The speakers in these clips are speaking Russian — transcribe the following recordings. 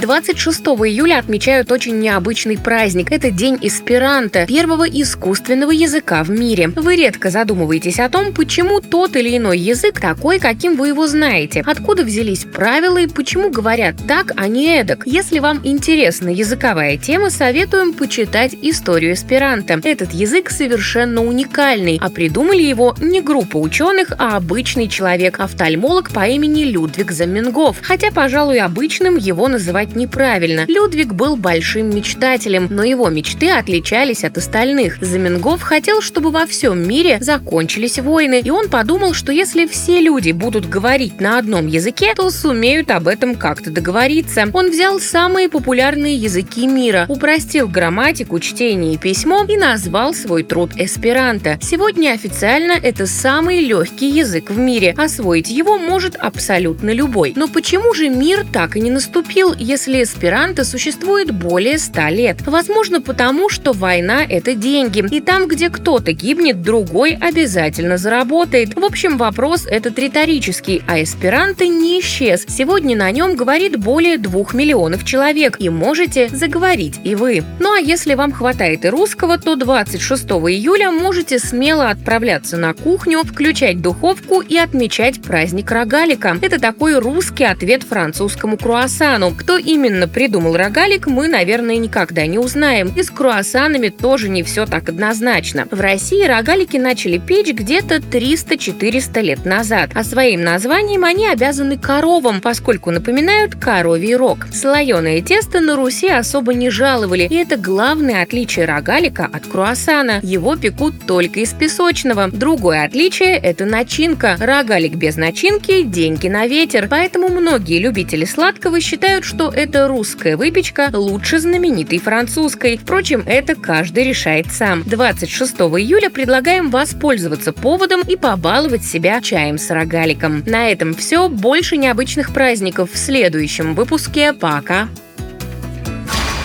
26 июля отмечают очень необычный праздник. Это День эсперанто, первого искусственного языка в мире. Вы редко задумываетесь о том, почему тот или иной язык такой, каким вы его знаете. Откуда взялись правила и почему говорят так, а не эдак. Если вам интересна языковая тема, советуем почитать историю эсперанто. Этот язык совершенно уникальный, а придумали его не группа ученых, а обычный человек, офтальмолог по имени Людвиг Заменгов. Хотя, пожалуй, обычным его называть неправильно. Людвиг был большим мечтателем, но его мечты отличались от остальных. Заменгов хотел, чтобы во всем мире закончились войны, и он подумал, что если все люди будут говорить на одном языке, то сумеют об этом как-то договориться. Он взял самые популярные языки мира, упростил грамматику, чтение и письмо и назвал свой труд эсперанто. Сегодня официально это самый легкий язык в мире. Освоить его может абсолютно любой. Но почему же мир так и не наступил, если эсперанто существует более ста лет. Возможно, потому что война – это деньги. И там, где кто-то гибнет, другой обязательно заработает. В общем, вопрос этот риторический, а эсперанто не исчез. Сегодня на нем говорит более двух миллионов человек, и можете заговорить и вы. Ну а если вам хватает и русского, то 26 июля можете смело отправляться на кухню, включать духовку и отмечать праздник рогалика. Это такой русский ответ французскому круассану. Кто именно придумал рогалик, мы, наверное, никогда не узнаем. И с круассанами тоже не все так однозначно. В России рогалики начали печь где-то 300-400 лет назад, а своим названием они обязаны коровам, поскольку напоминают коровий рог. Слоеное тесто на Руси особо не жаловали, и это главное отличие рогалика от круассана. Его пекут только из песочного. Другое отличие – это начинка. Рогалик без начинки – деньги на ветер. Поэтому многие любители сладкого считают, что эта русская выпечка лучше знаменитой французской. Впрочем, это каждый решает сам. 26 июля предлагаем воспользоваться поводом и побаловать себя чаем с рогаликом. На этом все. Больше необычных праздников в следующем выпуске. Пока!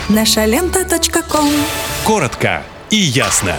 Наша лента. Коротко и ясно.